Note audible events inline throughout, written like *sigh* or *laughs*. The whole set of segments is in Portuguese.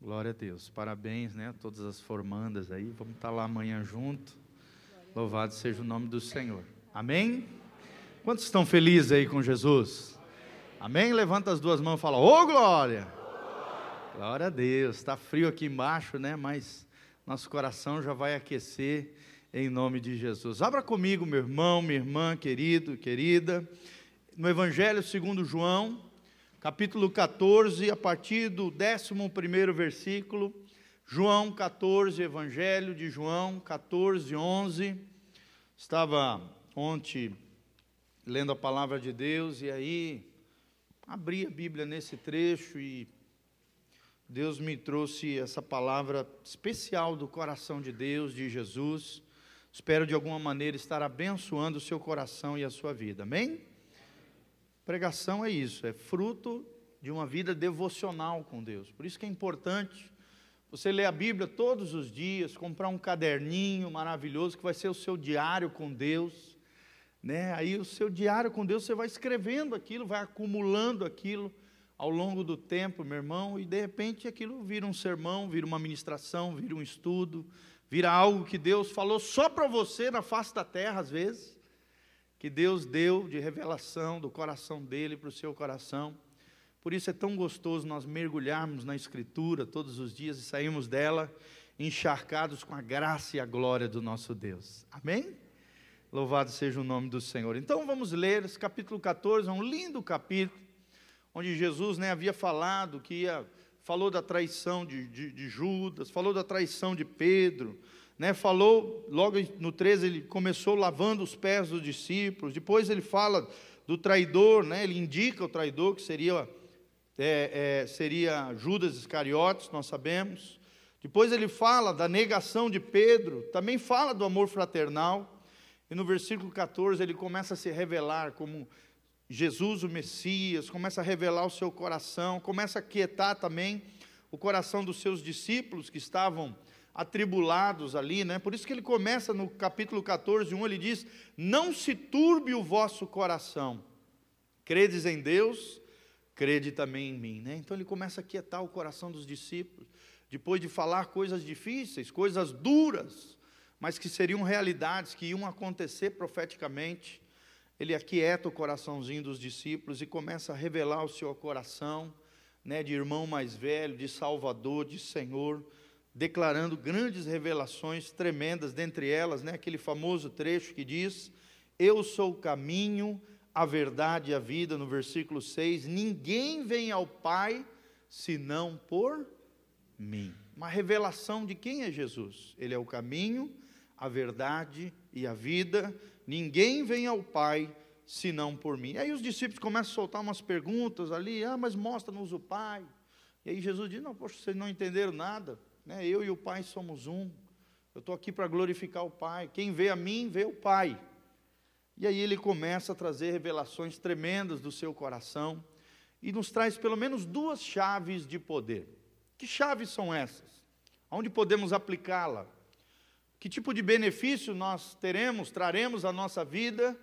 Glória a Deus. Parabéns, né? Todas as formandas aí. Vamos estar lá amanhã junto. Louvado seja o nome do Senhor. Amém? Quantos estão felizes aí com Jesus? Amém? Levanta as duas mãos e fala: Ô oh, glória! Glória a Deus. Está frio aqui embaixo, né? Mas nosso coração já vai aquecer em nome de Jesus. Abra comigo, meu irmão, minha irmã, querido, querida, no Evangelho segundo João capítulo 14, a partir do 11 versículo, João 14, Evangelho de João 14, 11. Estava ontem lendo a palavra de Deus e aí abri a Bíblia nesse trecho e Deus me trouxe essa palavra especial do coração de Deus, de Jesus. Espero de alguma maneira estar abençoando o seu coração e a sua vida. Amém? Pregação é isso, é fruto de uma vida devocional com Deus. Por isso que é importante você ler a Bíblia todos os dias, comprar um caderninho maravilhoso que vai ser o seu diário com Deus. Né? Aí o seu diário com Deus, você vai escrevendo aquilo, vai acumulando aquilo ao longo do tempo, meu irmão, e de repente aquilo vira um sermão, vira uma ministração, vira um estudo, vira algo que Deus falou só para você na face da terra, às vezes que Deus deu de revelação do coração dele para o seu coração. Por isso é tão gostoso nós mergulharmos na Escritura todos os dias e sairmos dela encharcados com a graça e a glória do nosso Deus. Amém? Louvado seja o nome do Senhor. Então vamos ler esse capítulo 14, é um lindo capítulo, onde Jesus né, havia falado que ia, falou da traição de, de, de Judas, falou da traição de Pedro, né, falou, logo no 13, ele começou lavando os pés dos discípulos, depois ele fala do traidor, né, ele indica o traidor, que seria, é, é, seria Judas Iscariotes, nós sabemos. Depois ele fala da negação de Pedro, também fala do amor fraternal, e no versículo 14 ele começa a se revelar como Jesus, o Messias, começa a revelar o seu coração, começa a quietar também o coração dos seus discípulos que estavam atribulados ali, né? Por isso que ele começa no capítulo 14, 1, ele diz: Não se turbe o vosso coração, credes em Deus, crede também em mim, né? Então ele começa a quietar o coração dos discípulos, depois de falar coisas difíceis, coisas duras, mas que seriam realidades que iam acontecer profeticamente. Ele aquieta o coraçãozinho dos discípulos e começa a revelar o seu coração, né, de irmão mais velho, de Salvador, de Senhor declarando grandes revelações tremendas, dentre elas, né, aquele famoso trecho que diz: Eu sou o caminho, a verdade e a vida, no versículo 6, ninguém vem ao Pai senão por mim. Uma revelação de quem é Jesus. Ele é o caminho, a verdade e a vida. Ninguém vem ao Pai senão por mim. Aí os discípulos começam a soltar umas perguntas ali, ah, mas mostra-nos o Pai. E aí Jesus diz: Não, poxa, vocês não entenderam nada. Né? Eu e o Pai somos um. Eu estou aqui para glorificar o Pai. Quem vê a mim, vê o Pai. E aí ele começa a trazer revelações tremendas do seu coração e nos traz pelo menos duas chaves de poder. Que chaves são essas? Onde podemos aplicá-la? Que tipo de benefício nós teremos, traremos à nossa vida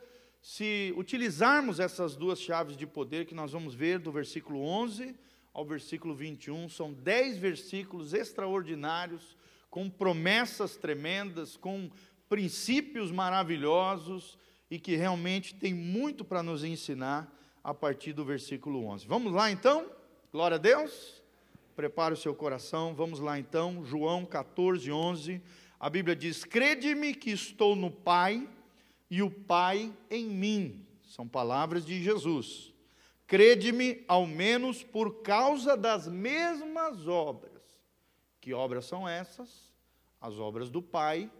se utilizarmos essas duas chaves de poder que nós vamos ver do versículo 11 ao versículo 21. São dez versículos extraordinários, com promessas tremendas, com princípios maravilhosos e que realmente tem muito para nos ensinar a partir do versículo 11. Vamos lá então? Glória a Deus. Prepare o seu coração. Vamos lá então, João 14, 11. A Bíblia diz: Crede-me que estou no Pai e o Pai em mim. São palavras de Jesus. Crede-me, ao menos por causa das mesmas obras. Que obras são essas? As obras do Pai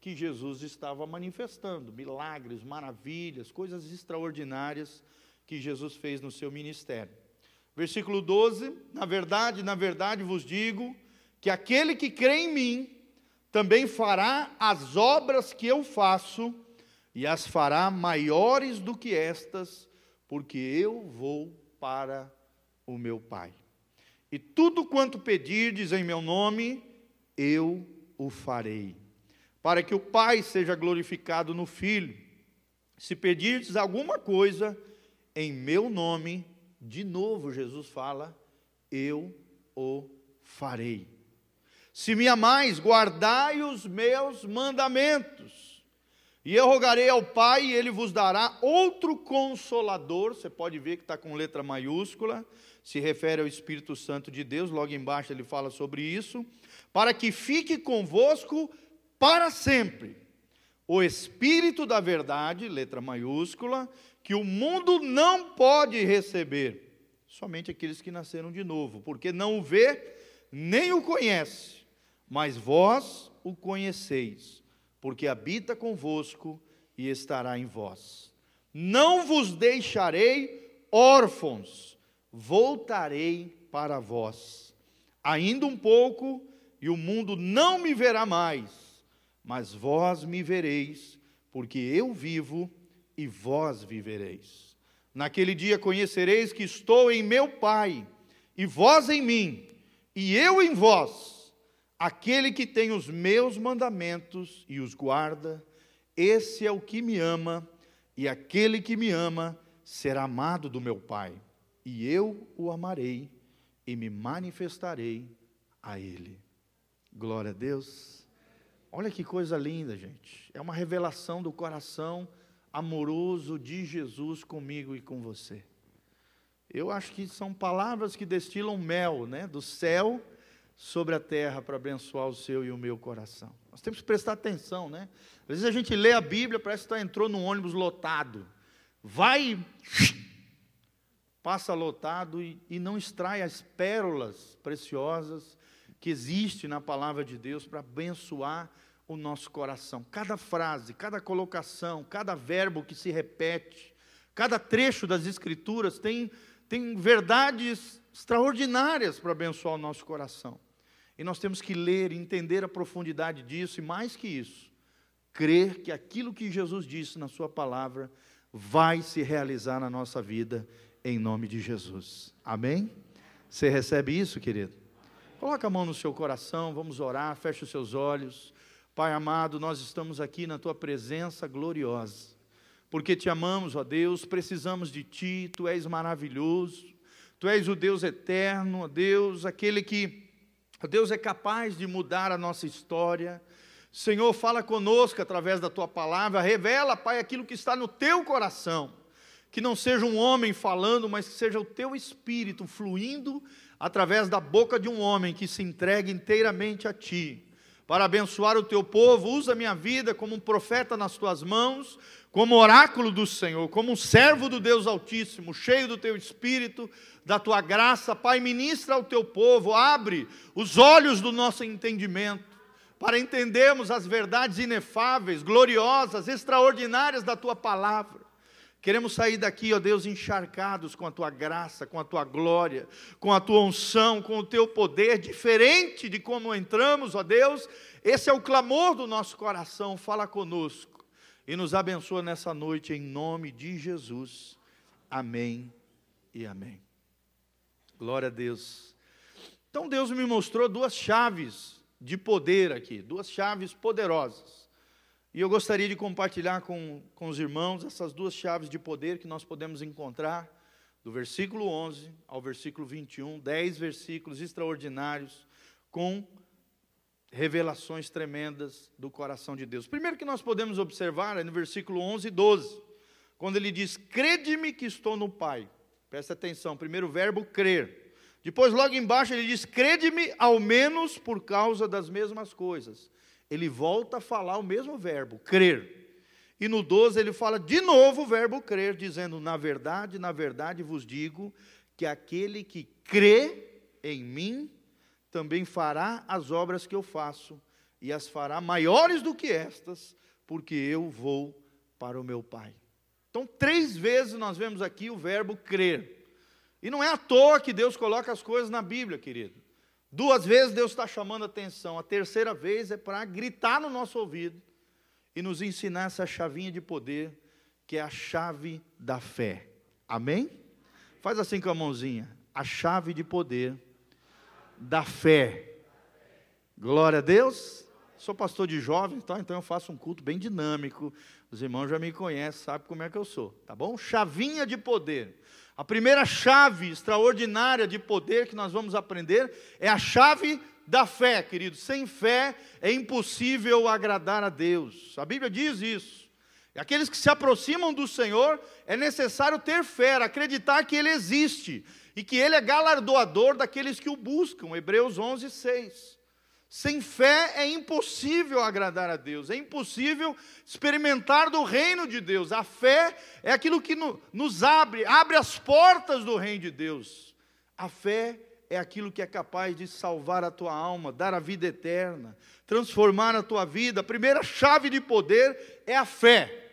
que Jesus estava manifestando, milagres, maravilhas, coisas extraordinárias que Jesus fez no seu ministério. Versículo 12: Na verdade, na verdade vos digo que aquele que crê em mim também fará as obras que eu faço, e as fará maiores do que estas, porque eu vou para o meu Pai. E tudo quanto pedirdes em meu nome, eu o farei, para que o Pai seja glorificado no Filho. Se pedirdes alguma coisa em meu nome, de novo Jesus fala, eu o farei. Se me amais, guardai os meus mandamentos. E eu rogarei ao Pai, e ele vos dará outro consolador. Você pode ver que está com letra maiúscula, se refere ao Espírito Santo de Deus. Logo embaixo ele fala sobre isso. Para que fique convosco para sempre. O Espírito da Verdade, letra maiúscula, que o mundo não pode receber. Somente aqueles que nasceram de novo, porque não o vê, nem o conhece mas vós o conheceis, porque habita convosco e estará em vós. Não vos deixarei órfãos, voltarei para vós. Ainda um pouco, e o mundo não me verá mais, mas vós me vereis, porque eu vivo e vós vivereis. Naquele dia conhecereis que estou em meu Pai, e vós em mim, e eu em vós Aquele que tem os meus mandamentos e os guarda, esse é o que me ama, e aquele que me ama será amado do meu Pai, e eu o amarei e me manifestarei a ele. Glória a Deus. Olha que coisa linda, gente. É uma revelação do coração amoroso de Jesus comigo e com você. Eu acho que são palavras que destilam mel, né, do céu sobre a terra para abençoar o seu e o meu coração. Nós temos que prestar atenção, né? Às vezes a gente lê a Bíblia, parece que está entrou num ônibus lotado. Vai, passa lotado e, e não extrai as pérolas preciosas que existem na palavra de Deus para abençoar o nosso coração. Cada frase, cada colocação, cada verbo que se repete, cada trecho das Escrituras tem, tem verdades extraordinárias para abençoar o nosso coração. E nós temos que ler, entender a profundidade disso, e mais que isso, crer que aquilo que Jesus disse na Sua palavra vai se realizar na nossa vida, em nome de Jesus. Amém? Você recebe isso, querido? Coloca a mão no seu coração, vamos orar, feche os seus olhos. Pai amado, nós estamos aqui na tua presença gloriosa, porque te amamos, ó Deus, precisamos de ti, tu és maravilhoso, tu és o Deus eterno, ó Deus, aquele que Deus é capaz de mudar a nossa história. Senhor, fala conosco através da tua palavra, revela, Pai, aquilo que está no teu coração. Que não seja um homem falando, mas que seja o teu espírito fluindo através da boca de um homem que se entregue inteiramente a ti. Para abençoar o teu povo, usa minha vida como um profeta nas tuas mãos, como oráculo do Senhor, como um servo do Deus Altíssimo, cheio do teu espírito, da tua graça, Pai, ministra ao teu povo, abre os olhos do nosso entendimento, para entendermos as verdades inefáveis, gloriosas, extraordinárias da tua palavra. Queremos sair daqui, ó Deus, encharcados com a tua graça, com a tua glória, com a tua unção, com o teu poder, diferente de como entramos, ó Deus. Esse é o clamor do nosso coração. Fala conosco e nos abençoa nessa noite, em nome de Jesus. Amém e amém. Glória a Deus. Então Deus me mostrou duas chaves de poder aqui, duas chaves poderosas. E eu gostaria de compartilhar com, com os irmãos essas duas chaves de poder que nós podemos encontrar do versículo 11 ao versículo 21, dez versículos extraordinários com revelações tremendas do coração de Deus. Primeiro que nós podemos observar é no versículo 11 e 12, quando ele diz: Crede-me que estou no Pai. Presta atenção, primeiro verbo crer. Depois, logo embaixo, ele diz: crede-me ao menos por causa das mesmas coisas. Ele volta a falar o mesmo verbo, crer. E no 12 ele fala de novo o verbo crer, dizendo: Na verdade, na verdade vos digo que aquele que crê em mim também fará as obras que eu faço, e as fará maiores do que estas, porque eu vou para o meu Pai. Então, três vezes nós vemos aqui o verbo crer. E não é à toa que Deus coloca as coisas na Bíblia, querido. Duas vezes Deus está chamando atenção, a terceira vez é para gritar no nosso ouvido e nos ensinar essa chavinha de poder, que é a chave da fé. Amém? Faz assim com a mãozinha. A chave de poder da fé. Glória a Deus. Sou pastor de jovens, tá? então eu faço um culto bem dinâmico. Os irmãos já me conhecem, sabem como é que eu sou, tá bom? Chavinha de poder. A primeira chave extraordinária de poder que nós vamos aprender é a chave da fé, querido. Sem fé é impossível agradar a Deus. A Bíblia diz isso. Aqueles que se aproximam do Senhor, é necessário ter fé, acreditar que Ele existe e que Ele é galardoador daqueles que o buscam. Hebreus 11, 6. Sem fé é impossível agradar a Deus, é impossível experimentar do reino de Deus. A fé é aquilo que nos abre, abre as portas do reino de Deus. A fé é aquilo que é capaz de salvar a tua alma, dar a vida eterna, transformar a tua vida. A primeira chave de poder é a fé.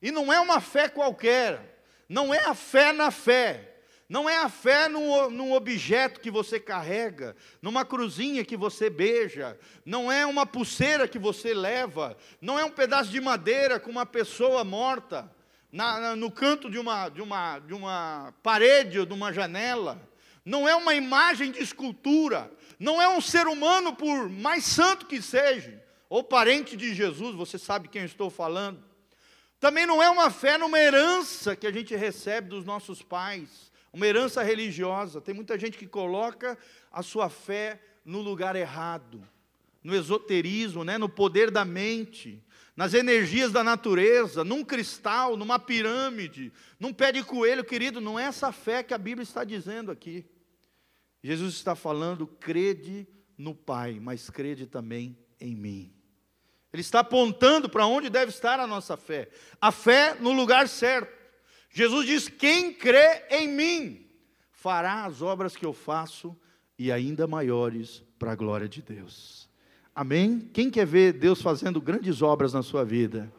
E não é uma fé qualquer, não é a fé na fé. Não é a fé num, num, objeto que você carrega, numa cruzinha que você beija, não é uma pulseira que você leva, não é um pedaço de madeira com uma pessoa morta na, na, no canto de uma, de, uma, de uma parede ou de uma janela, não é uma imagem de escultura, não é um ser humano, por mais santo que seja, ou parente de Jesus, você sabe quem eu estou falando. Também não é uma fé numa herança que a gente recebe dos nossos pais uma herança religiosa. Tem muita gente que coloca a sua fé no lugar errado, no esoterismo, né? no poder da mente, nas energias da natureza, num cristal, numa pirâmide, num pé de coelho, querido. Não é essa fé que a Bíblia está dizendo aqui. Jesus está falando, crede no Pai, mas crede também em mim. Ele está apontando para onde deve estar a nossa fé. A fé no lugar certo. Jesus diz: Quem crê em mim fará as obras que eu faço e ainda maiores para a glória de Deus. Amém? Quem quer ver Deus fazendo grandes obras na sua vida?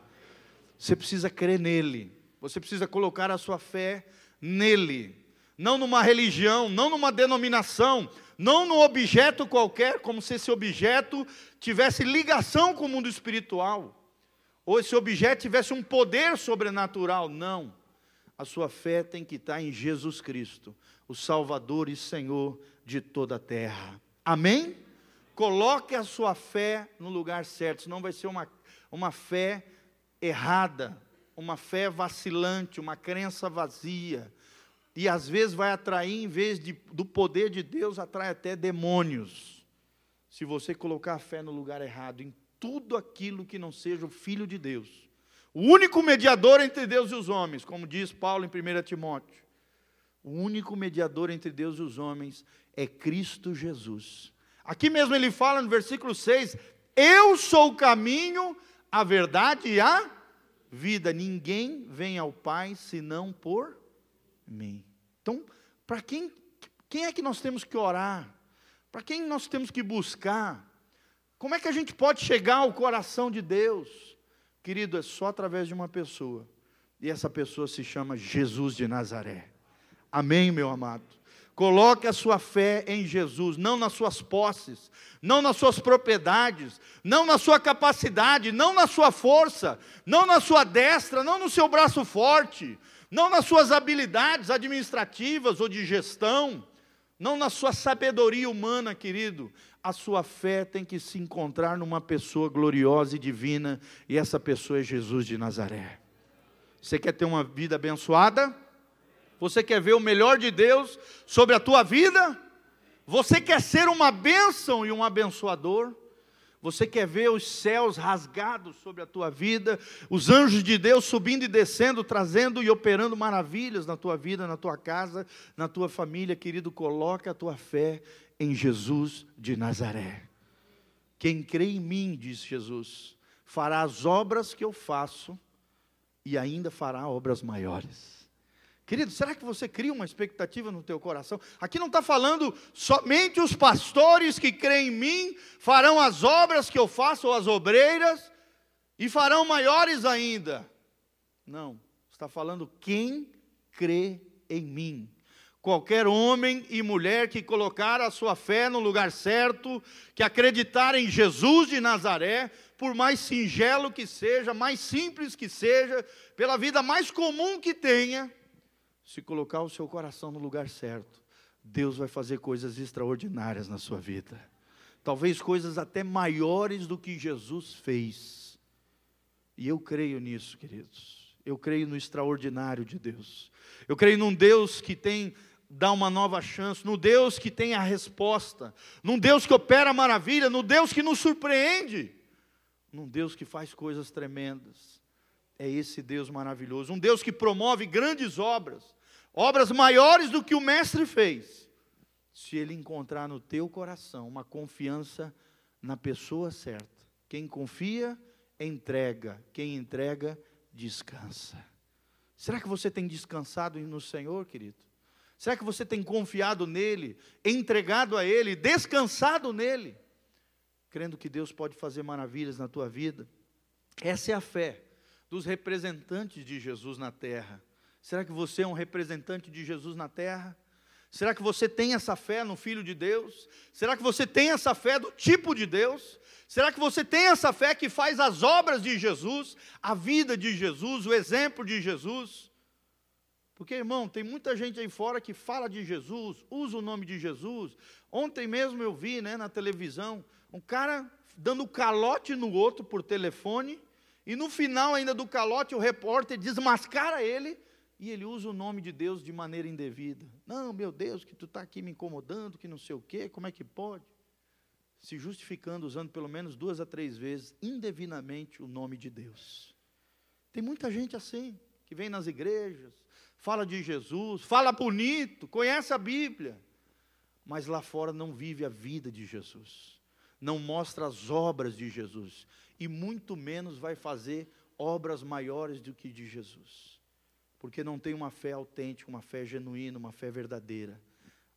Você precisa crer nele. Você precisa colocar a sua fé nele. Não numa religião, não numa denominação, não num objeto qualquer, como se esse objeto tivesse ligação com o mundo espiritual, ou esse objeto tivesse um poder sobrenatural. Não a sua fé tem que estar em Jesus Cristo, o Salvador e Senhor de toda a terra. Amém? Coloque a sua fé no lugar certo, senão vai ser uma, uma fé errada, uma fé vacilante, uma crença vazia. E às vezes vai atrair, em vez de, do poder de Deus, atrai até demônios. Se você colocar a fé no lugar errado, em tudo aquilo que não seja o Filho de Deus o único mediador entre Deus e os homens, como diz Paulo em 1 Timóteo. O único mediador entre Deus e os homens é Cristo Jesus. Aqui mesmo ele fala no versículo 6: Eu sou o caminho, a verdade e a vida. Ninguém vem ao Pai senão por mim. Então, para quem, quem é que nós temos que orar? Para quem nós temos que buscar? Como é que a gente pode chegar ao coração de Deus? Querido, é só através de uma pessoa. E essa pessoa se chama Jesus de Nazaré. Amém, meu amado? Coloque a sua fé em Jesus, não nas suas posses, não nas suas propriedades, não na sua capacidade, não na sua força, não na sua destra, não no seu braço forte, não nas suas habilidades administrativas ou de gestão, não na sua sabedoria humana, querido, a sua fé tem que se encontrar numa pessoa gloriosa e divina, e essa pessoa é Jesus de Nazaré. Você quer ter uma vida abençoada? Você quer ver o melhor de Deus sobre a tua vida? Você quer ser uma bênção e um abençoador? Você quer ver os céus rasgados sobre a tua vida, os anjos de Deus subindo e descendo, trazendo e operando maravilhas na tua vida, na tua casa, na tua família, querido? Coloca a tua fé em Jesus de Nazaré. Quem crê em mim, diz Jesus, fará as obras que eu faço e ainda fará obras maiores. Querido, será que você cria uma expectativa no teu coração? Aqui não está falando somente os pastores que creem em mim farão as obras que eu faço, ou as obreiras, e farão maiores ainda. Não, está falando quem crê em mim. Qualquer homem e mulher que colocar a sua fé no lugar certo, que acreditar em Jesus de Nazaré, por mais singelo que seja, mais simples que seja, pela vida mais comum que tenha, se colocar o seu coração no lugar certo, Deus vai fazer coisas extraordinárias na sua vida. Talvez coisas até maiores do que Jesus fez. E eu creio nisso, queridos. Eu creio no extraordinário de Deus. Eu creio num Deus que tem dá uma nova chance, no Deus que tem a resposta, num Deus que opera maravilha, no Deus que nos surpreende, num Deus que faz coisas tremendas. É esse Deus maravilhoso, um Deus que promove grandes obras, obras maiores do que o mestre fez. Se ele encontrar no teu coração uma confiança na pessoa certa. Quem confia, entrega. Quem entrega, descansa. Será que você tem descansado no Senhor, querido? Será que você tem confiado nele, entregado a ele, descansado nele, crendo que Deus pode fazer maravilhas na tua vida? Essa é a fé dos representantes de Jesus na terra. Será que você é um representante de Jesus na terra? Será que você tem essa fé no Filho de Deus? Será que você tem essa fé do tipo de Deus? Será que você tem essa fé que faz as obras de Jesus, a vida de Jesus, o exemplo de Jesus? Porque, irmão, tem muita gente aí fora que fala de Jesus, usa o nome de Jesus. Ontem mesmo eu vi né, na televisão um cara dando calote no outro por telefone, e no final ainda do calote o repórter desmascara ele e ele usa o nome de Deus de maneira indevida. Não, meu Deus, que tu está aqui me incomodando, que não sei o quê, como é que pode? Se justificando, usando pelo menos duas a três vezes, indevidamente, o nome de Deus. Tem muita gente assim, que vem nas igrejas, fala de Jesus, fala bonito, conhece a Bíblia, mas lá fora não vive a vida de Jesus, não mostra as obras de Jesus, e muito menos vai fazer obras maiores do que de Jesus, porque não tem uma fé autêntica, uma fé genuína, uma fé verdadeira.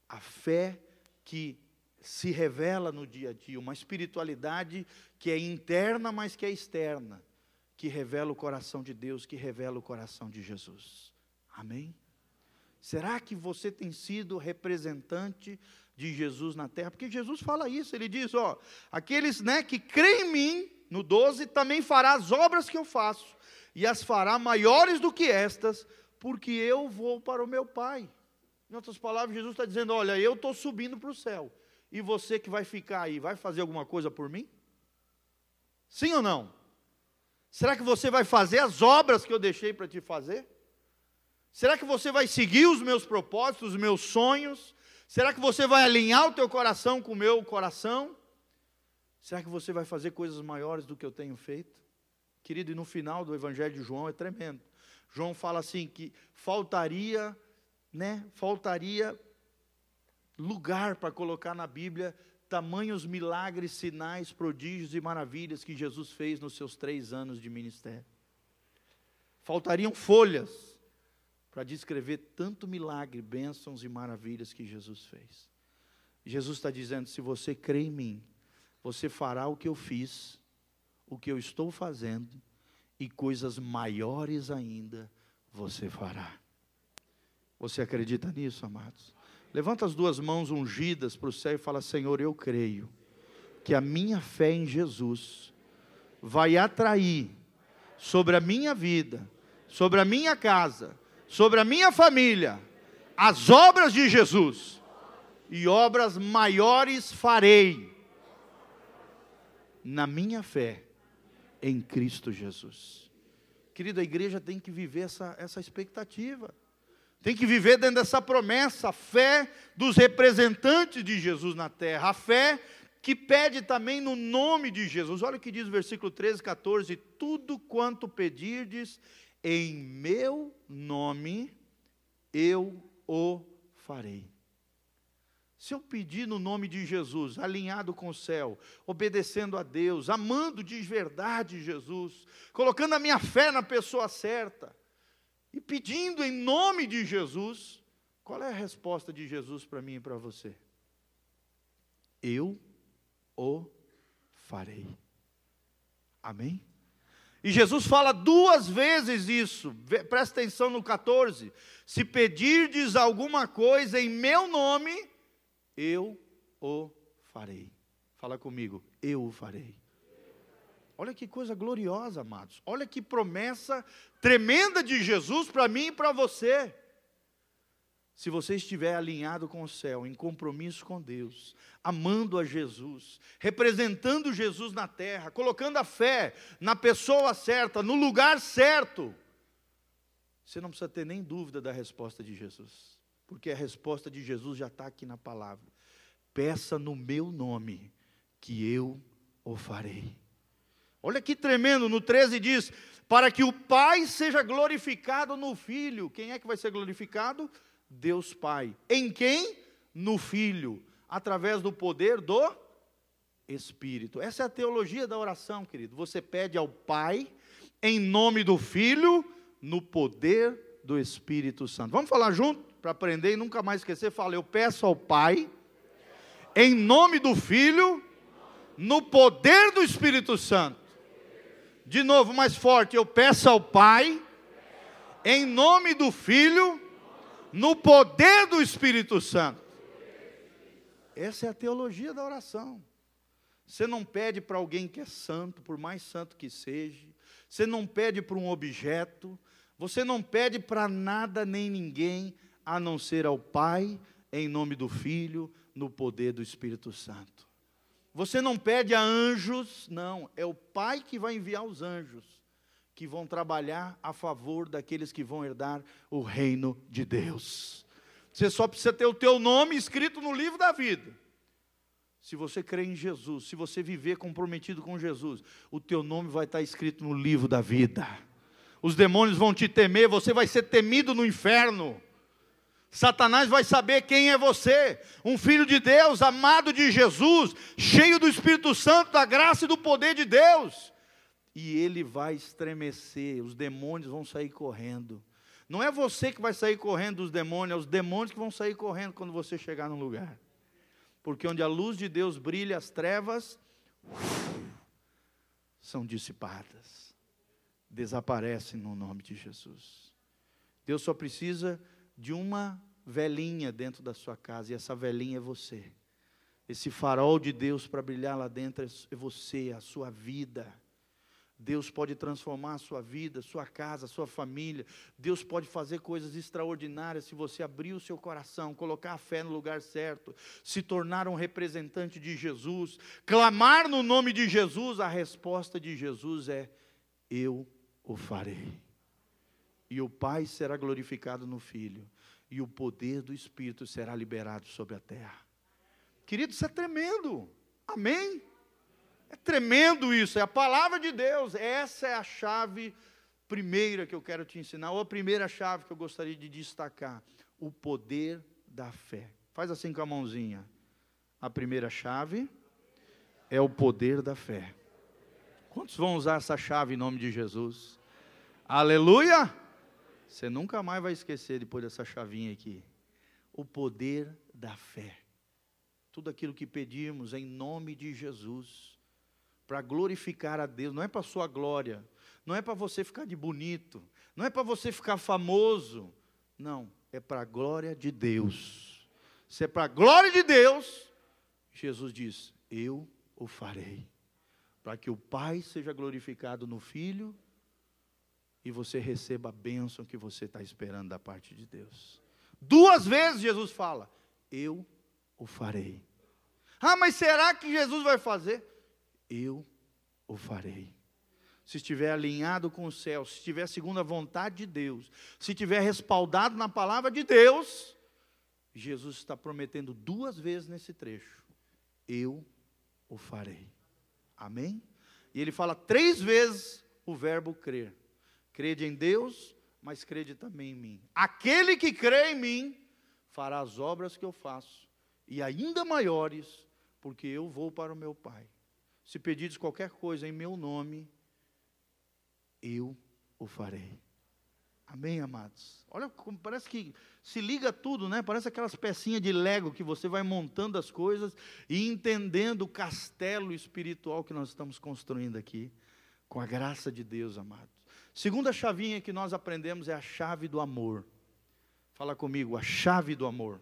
A fé que se revela no dia a dia, uma espiritualidade que é interna, mas que é externa, que revela o coração de Deus, que revela o coração de Jesus. Amém? Será que você tem sido representante de Jesus na terra? Porque Jesus fala isso, ele diz, ó, aqueles, né, que creem em mim, no 12, também fará as obras que eu faço, e as fará maiores do que estas, porque eu vou para o meu Pai. Em outras palavras, Jesus está dizendo: Olha, eu estou subindo para o céu, e você que vai ficar aí, vai fazer alguma coisa por mim? Sim ou não? Será que você vai fazer as obras que eu deixei para te fazer? Será que você vai seguir os meus propósitos, os meus sonhos? Será que você vai alinhar o teu coração com o meu coração? Será que você vai fazer coisas maiores do que eu tenho feito? Querido, e no final do Evangelho de João é tremendo. João fala assim que faltaria, né? Faltaria lugar para colocar na Bíblia tamanhos milagres, sinais, prodígios e maravilhas que Jesus fez nos seus três anos de ministério. Faltariam folhas para descrever tanto milagre, bênçãos e maravilhas que Jesus fez. Jesus está dizendo: se você crê em mim, você fará o que eu fiz, o que eu estou fazendo, e coisas maiores ainda você fará. Você acredita nisso, amados? Levanta as duas mãos ungidas para o céu e fala: Senhor, eu creio que a minha fé em Jesus vai atrair sobre a minha vida, sobre a minha casa, sobre a minha família as obras de Jesus, e obras maiores farei na minha fé em Cristo Jesus. Querido, a igreja tem que viver essa, essa expectativa, tem que viver dentro dessa promessa, a fé dos representantes de Jesus na terra, a fé que pede também no nome de Jesus. Olha o que diz o versículo 13, 14: Tudo quanto pedirdes em meu nome eu o farei. Se eu pedir no nome de Jesus, alinhado com o céu, obedecendo a Deus, amando de verdade Jesus, colocando a minha fé na pessoa certa, e pedindo em nome de Jesus, qual é a resposta de Jesus para mim e para você? Eu o farei. Amém? E Jesus fala duas vezes isso, presta atenção no 14: se pedirdes alguma coisa em meu nome, eu o farei. Fala comigo, eu o farei. Olha que coisa gloriosa, amados. Olha que promessa tremenda de Jesus para mim e para você. Se você estiver alinhado com o céu, em compromisso com Deus, amando a Jesus, representando Jesus na terra, colocando a fé na pessoa certa, no lugar certo, Você não precisa ter nem dúvida da resposta de Jesus, porque a resposta de Jesus já está aqui na palavra. Peça no meu nome, que eu o farei. Olha que tremendo, no 13 diz: Para que o Pai seja glorificado no Filho. Quem é que vai ser glorificado? Deus Pai. Em quem? No Filho, através do poder do Espírito. Essa é a teologia da oração, querido. Você pede ao Pai, em nome do Filho, no poder do Espírito Santo. Vamos falar junto para aprender e nunca mais esquecer. Fala, eu peço ao Pai, em nome do Filho, no poder do Espírito Santo. De novo, mais forte, eu peço ao Pai, em nome do Filho, no poder do Espírito Santo. Essa é a teologia da oração. Você não pede para alguém que é santo, por mais santo que seja. Você não pede para um objeto. Você não pede para nada nem ninguém, a não ser ao Pai, em nome do Filho, no poder do Espírito Santo. Você não pede a anjos, não, é o Pai que vai enviar os anjos, que vão trabalhar a favor daqueles que vão herdar o reino de Deus. Você só precisa ter o teu nome escrito no livro da vida. Se você crer em Jesus, se você viver comprometido com Jesus, o teu nome vai estar escrito no livro da vida os demônios vão te temer, você vai ser temido no inferno. Satanás vai saber quem é você, um filho de Deus, amado de Jesus, cheio do Espírito Santo, da graça e do poder de Deus. E ele vai estremecer, os demônios vão sair correndo. Não é você que vai sair correndo dos demônios, é os demônios que vão sair correndo quando você chegar no lugar. Porque onde a luz de Deus brilha, as trevas são dissipadas desaparecem no nome de Jesus. Deus só precisa de uma velhinha dentro da sua casa, e essa velhinha é você. Esse farol de Deus para brilhar lá dentro é você, a sua vida. Deus pode transformar a sua vida, sua casa, sua família. Deus pode fazer coisas extraordinárias se você abrir o seu coração, colocar a fé no lugar certo, se tornar um representante de Jesus, clamar no nome de Jesus. A resposta de Jesus é: Eu o farei. E o Pai será glorificado no Filho, e o poder do Espírito será liberado sobre a terra. Querido, isso é tremendo. Amém? É tremendo isso, é a palavra de Deus. Essa é a chave primeira que eu quero te ensinar, ou a primeira chave que eu gostaria de destacar: o poder da fé. Faz assim com a mãozinha. A primeira chave é o poder da fé. Quantos vão usar essa chave em nome de Jesus? Aleluia! Você nunca mais vai esquecer depois dessa chavinha aqui. O poder da fé. Tudo aquilo que pedimos em nome de Jesus, para glorificar a Deus, não é para sua glória, não é para você ficar de bonito, não é para você ficar famoso, não, é para a glória de Deus. Se é para a glória de Deus, Jesus diz: Eu o farei, para que o Pai seja glorificado no Filho e você receba a bênção que você está esperando da parte de Deus. Duas vezes Jesus fala: Eu o farei. Ah, mas será que Jesus vai fazer? Eu o farei. Se estiver alinhado com o céu, se estiver segundo a vontade de Deus, se estiver respaldado na palavra de Deus, Jesus está prometendo duas vezes nesse trecho: Eu o farei. Amém? E ele fala três vezes o verbo crer. Crede em Deus, mas crede também em mim. Aquele que crê em mim fará as obras que eu faço, e ainda maiores, porque eu vou para o meu Pai. Se pedires qualquer coisa em meu nome, eu o farei. Amém, amados? Olha como parece que se liga tudo, né? Parece aquelas pecinhas de Lego que você vai montando as coisas e entendendo o castelo espiritual que nós estamos construindo aqui, com a graça de Deus, amados. Segunda chavinha que nós aprendemos é a chave do amor. Fala comigo, a chave do amor.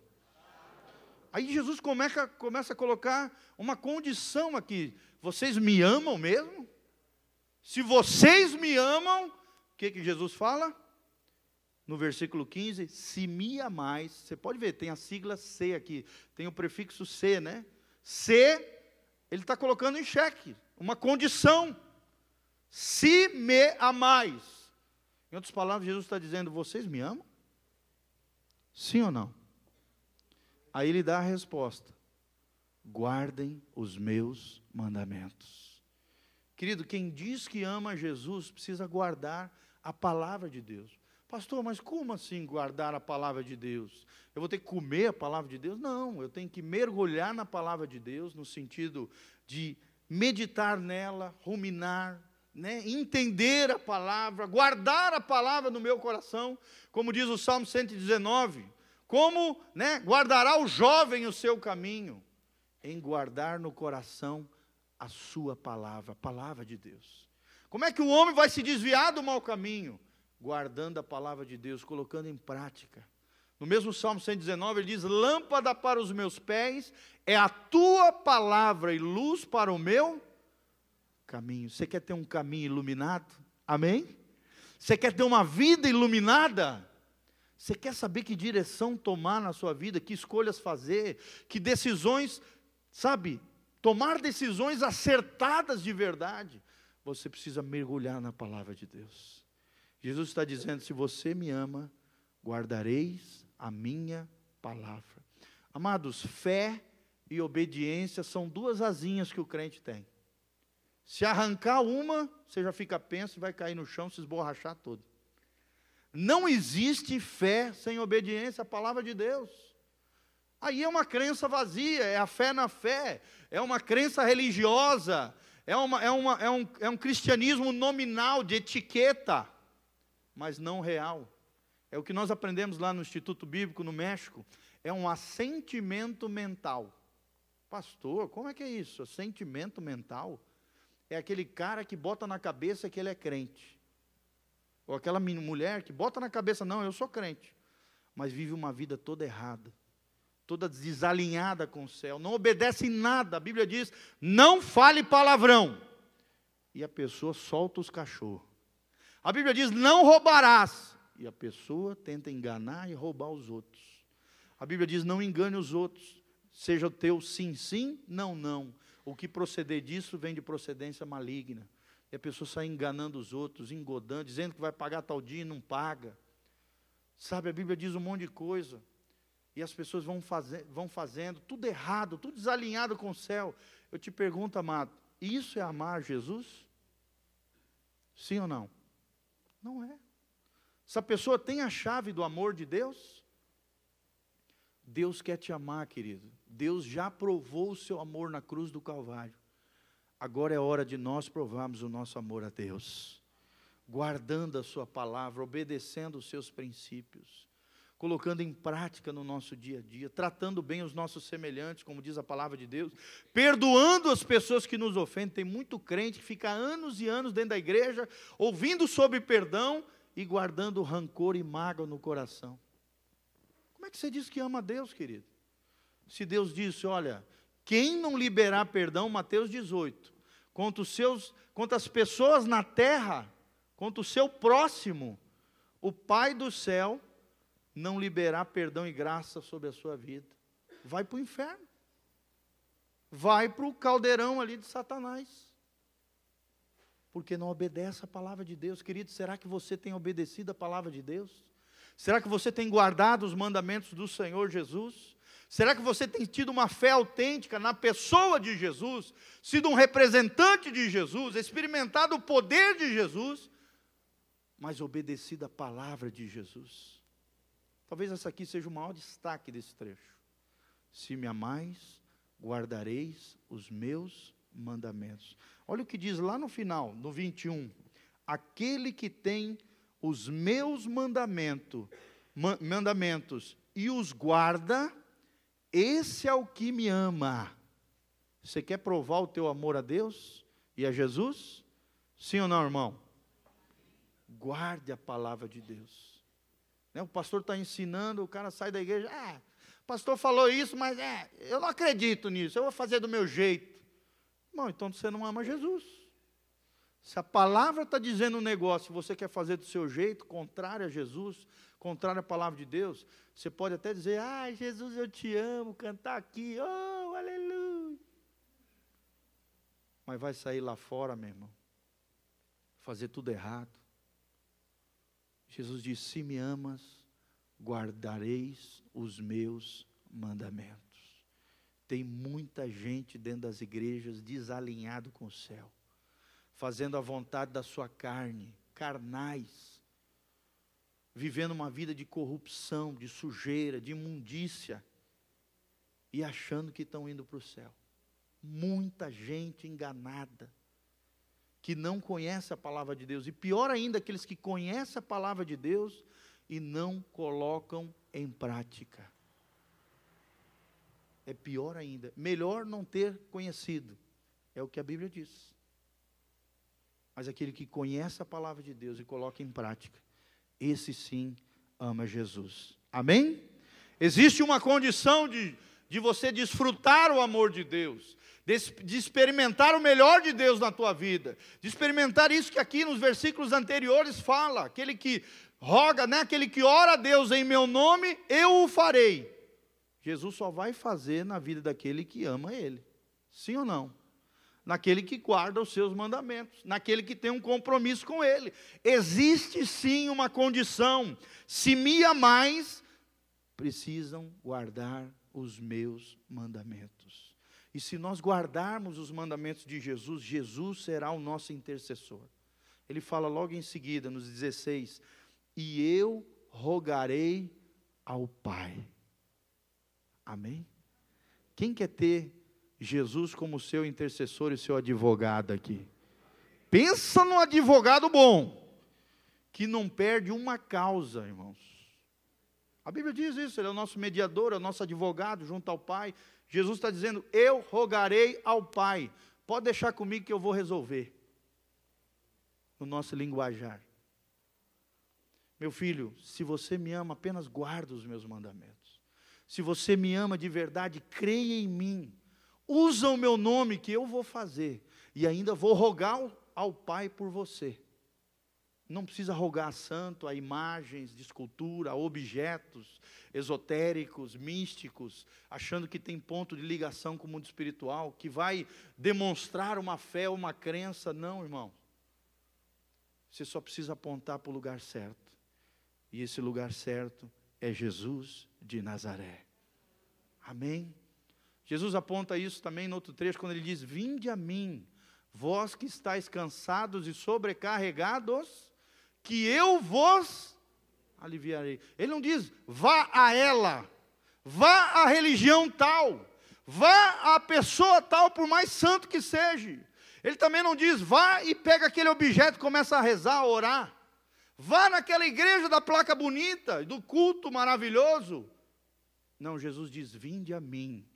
Aí Jesus começa, começa a colocar uma condição aqui. Vocês me amam mesmo? Se vocês me amam, o que, que Jesus fala? No versículo 15, se me amais, você pode ver, tem a sigla C aqui, tem o prefixo C, né? C, ele está colocando em xeque, uma condição. Se me amais. Em outras palavras, Jesus está dizendo: Vocês me amam? Sim ou não? Aí ele dá a resposta: Guardem os meus mandamentos. Querido, quem diz que ama Jesus precisa guardar a palavra de Deus. Pastor, mas como assim guardar a palavra de Deus? Eu vou ter que comer a palavra de Deus? Não, eu tenho que mergulhar na palavra de Deus, no sentido de meditar nela, ruminar, né, entender a palavra, guardar a palavra no meu coração, como diz o Salmo 119, como né, guardará o jovem o seu caminho, em guardar no coração a sua palavra, a palavra de Deus. Como é que o homem vai se desviar do mau caminho? Guardando a palavra de Deus, colocando em prática. No mesmo Salmo 119, ele diz: Lâmpada para os meus pés é a tua palavra e luz para o meu caminho. Você quer ter um caminho iluminado? Amém? Você quer ter uma vida iluminada? Você quer saber que direção tomar na sua vida, que escolhas fazer, que decisões, sabe, tomar decisões acertadas de verdade? Você precisa mergulhar na palavra de Deus. Jesus está dizendo: se você me ama, guardareis a minha palavra. Amados, fé e obediência são duas asinhas que o crente tem. Se arrancar uma, você já fica penso e vai cair no chão, se esborrachar todo. Não existe fé sem obediência à palavra de Deus. Aí é uma crença vazia, é a fé na fé, é uma crença religiosa, é, uma, é, uma, é, um, é um cristianismo nominal, de etiqueta, mas não real. É o que nós aprendemos lá no Instituto Bíblico no México, é um assentimento mental. Pastor, como é que é isso? Assentimento mental? É aquele cara que bota na cabeça que ele é crente. Ou aquela mulher que bota na cabeça, não, eu sou crente. Mas vive uma vida toda errada, toda desalinhada com o céu, não obedece em nada. A Bíblia diz: não fale palavrão. E a pessoa solta os cachorros. A Bíblia diz: não roubarás. E a pessoa tenta enganar e roubar os outros. A Bíblia diz: não engane os outros. Seja o teu sim, sim, não, não o que proceder disso vem de procedência maligna. E a pessoa sai enganando os outros, engodando, dizendo que vai pagar tal dia e não paga. Sabe, a Bíblia diz um monte de coisa. E as pessoas vão, fazer, vão fazendo tudo errado, tudo desalinhado com o céu. Eu te pergunto, amado, isso é amar Jesus? Sim ou não? Não é. Essa pessoa tem a chave do amor de Deus? Deus quer te amar, querido. Deus já provou o seu amor na cruz do Calvário. Agora é hora de nós provarmos o nosso amor a Deus, guardando a Sua palavra, obedecendo os seus princípios, colocando em prática no nosso dia a dia, tratando bem os nossos semelhantes, como diz a palavra de Deus, perdoando as pessoas que nos ofendem. Tem muito crente que fica anos e anos dentro da igreja, ouvindo sobre perdão e guardando rancor e mágoa no coração. Como é que você diz que ama a Deus, querido? Se Deus disse, olha, quem não liberar perdão, Mateus 18, contra os seus, contra as pessoas na terra, contra o seu próximo, o Pai do céu não liberar perdão e graça sobre a sua vida, vai para o inferno. Vai para o caldeirão ali de Satanás. Porque não obedece a palavra de Deus. Querido, será que você tem obedecido a palavra de Deus? Será que você tem guardado os mandamentos do Senhor Jesus? Será que você tem tido uma fé autêntica na pessoa de Jesus, sido um representante de Jesus, experimentado o poder de Jesus, mas obedecido a palavra de Jesus? Talvez essa aqui seja o maior destaque desse trecho. Se me amais, guardareis os meus mandamentos. Olha o que diz lá no final, no 21. Aquele que tem os meus mandamento, mandamentos e os guarda, esse é o que me ama. Você quer provar o teu amor a Deus e a Jesus? Sim ou não, irmão? Guarde a palavra de Deus. Né, o pastor está ensinando, o cara sai da igreja, ah, o pastor falou isso, mas é, eu não acredito nisso, eu vou fazer do meu jeito. Bom, então você não ama Jesus. Se a palavra está dizendo um negócio, você quer fazer do seu jeito, contrário a Jesus, contrário à palavra de Deus, você pode até dizer, ah, Jesus, eu te amo, cantar aqui, oh, aleluia. Mas vai sair lá fora, meu irmão, fazer tudo errado. Jesus disse: Se me amas, guardareis os meus mandamentos. Tem muita gente dentro das igrejas desalinhado com o céu, fazendo a vontade da sua carne, carnais, vivendo uma vida de corrupção, de sujeira, de imundícia, e achando que estão indo para o céu. Muita gente enganada, que não conhece a palavra de Deus, e pior ainda, aqueles que conhecem a palavra de Deus e não colocam em prática. É pior ainda. Melhor não ter conhecido, é o que a Bíblia diz. Mas aquele que conhece a palavra de Deus e coloca em prática, esse sim ama Jesus. Amém? Existe uma condição de, de você desfrutar o amor de Deus de, experimentar o melhor de Deus na tua vida, de experimentar isso que aqui nos versículos anteriores fala, aquele que roga, né, aquele que ora a Deus em meu nome, eu o farei. Jesus só vai fazer na vida daquele que ama Ele, sim ou não? Naquele que guarda os seus mandamentos, naquele que tem um compromisso com Ele. Existe sim uma condição: se me amais, precisam guardar os meus mandamentos. E se nós guardarmos os mandamentos de Jesus, Jesus será o nosso intercessor. Ele fala logo em seguida, nos 16: E eu rogarei ao Pai. Amém? Quem quer ter Jesus como seu intercessor e seu advogado aqui? Pensa no advogado bom, que não perde uma causa, irmãos. A Bíblia diz isso, ele é o nosso mediador, é o nosso advogado junto ao Pai. Jesus está dizendo: Eu rogarei ao Pai. Pode deixar comigo que eu vou resolver. No nosso linguajar. Meu filho, se você me ama, apenas guarda os meus mandamentos. Se você me ama de verdade, creia em mim. Usa o meu nome que eu vou fazer. E ainda vou rogar ao Pai por você. Não precisa rogar a santo, a imagens de escultura, a objetos esotéricos, místicos, achando que tem ponto de ligação com o mundo espiritual, que vai demonstrar uma fé, uma crença. Não, irmão. Você só precisa apontar para o lugar certo. E esse lugar certo é Jesus de Nazaré. Amém? Jesus aponta isso também no outro trecho, quando ele diz: Vinde a mim, vós que estáis cansados e sobrecarregados que eu vos aliviarei. Ele não diz, vá a ela, vá à religião tal, vá à pessoa tal, por mais santo que seja. Ele também não diz, vá e pega aquele objeto e começa a rezar, a orar. Vá naquela igreja da placa bonita, do culto maravilhoso. Não, Jesus diz: Vinde a mim,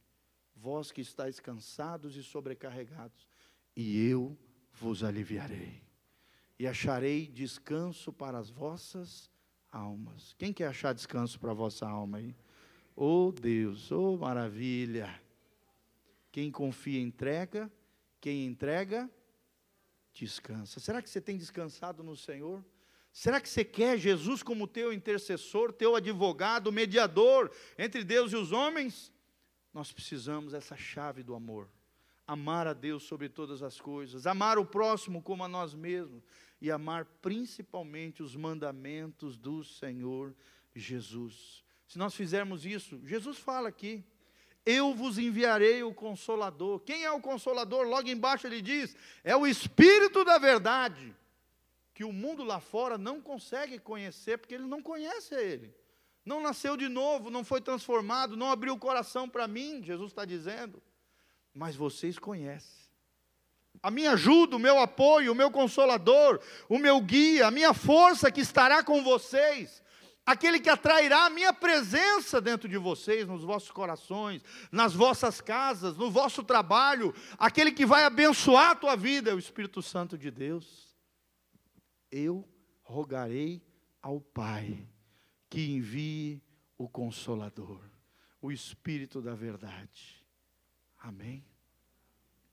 vós que estáis cansados e sobrecarregados, e eu vos aliviarei e acharei descanso para as vossas almas. Quem quer achar descanso para a vossa alma aí? Oh Deus, oh maravilha. Quem confia entrega, quem entrega descansa. Será que você tem descansado no Senhor? Será que você quer Jesus como teu intercessor, teu advogado, mediador entre Deus e os homens? Nós precisamos dessa chave do amor. Amar a Deus sobre todas as coisas, amar o próximo como a nós mesmos, e amar principalmente os mandamentos do Senhor Jesus. Se nós fizermos isso, Jesus fala aqui: Eu vos enviarei o consolador. Quem é o consolador? Logo embaixo ele diz: É o Espírito da verdade, que o mundo lá fora não consegue conhecer, porque ele não conhece ele. Não nasceu de novo, não foi transformado, não abriu o coração para mim, Jesus está dizendo. Mas vocês conhecem a minha ajuda, o meu apoio, o meu consolador, o meu guia, a minha força que estará com vocês, aquele que atrairá a minha presença dentro de vocês, nos vossos corações, nas vossas casas, no vosso trabalho, aquele que vai abençoar a tua vida, é o Espírito Santo de Deus. Eu rogarei ao Pai que envie o Consolador, o Espírito da verdade. Amém?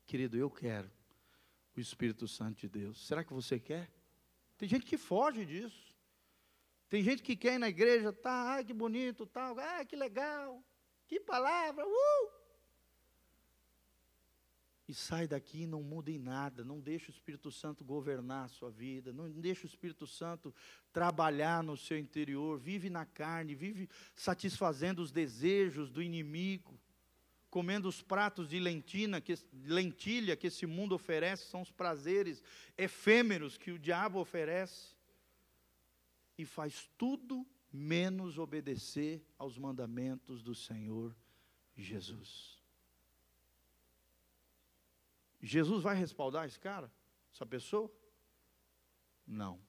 Querido, eu quero o Espírito Santo de Deus. Será que você quer? Tem gente que foge disso. Tem gente que quer ir na igreja, tá, ai que bonito, tal, ah, que legal, que palavra, uh! E sai daqui e não muda em nada, não deixa o Espírito Santo governar a sua vida, não deixa o Espírito Santo trabalhar no seu interior, vive na carne, vive satisfazendo os desejos do inimigo, comendo os pratos de lentina, que, lentilha que esse mundo oferece, são os prazeres efêmeros que o diabo oferece, e faz tudo menos obedecer aos mandamentos do Senhor Jesus. Jesus vai respaldar esse cara, essa pessoa? Não.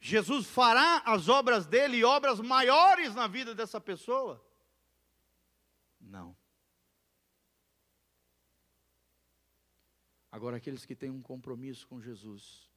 Jesus fará as obras dele e obras maiores na vida dessa pessoa? Não. Agora, aqueles que têm um compromisso com Jesus,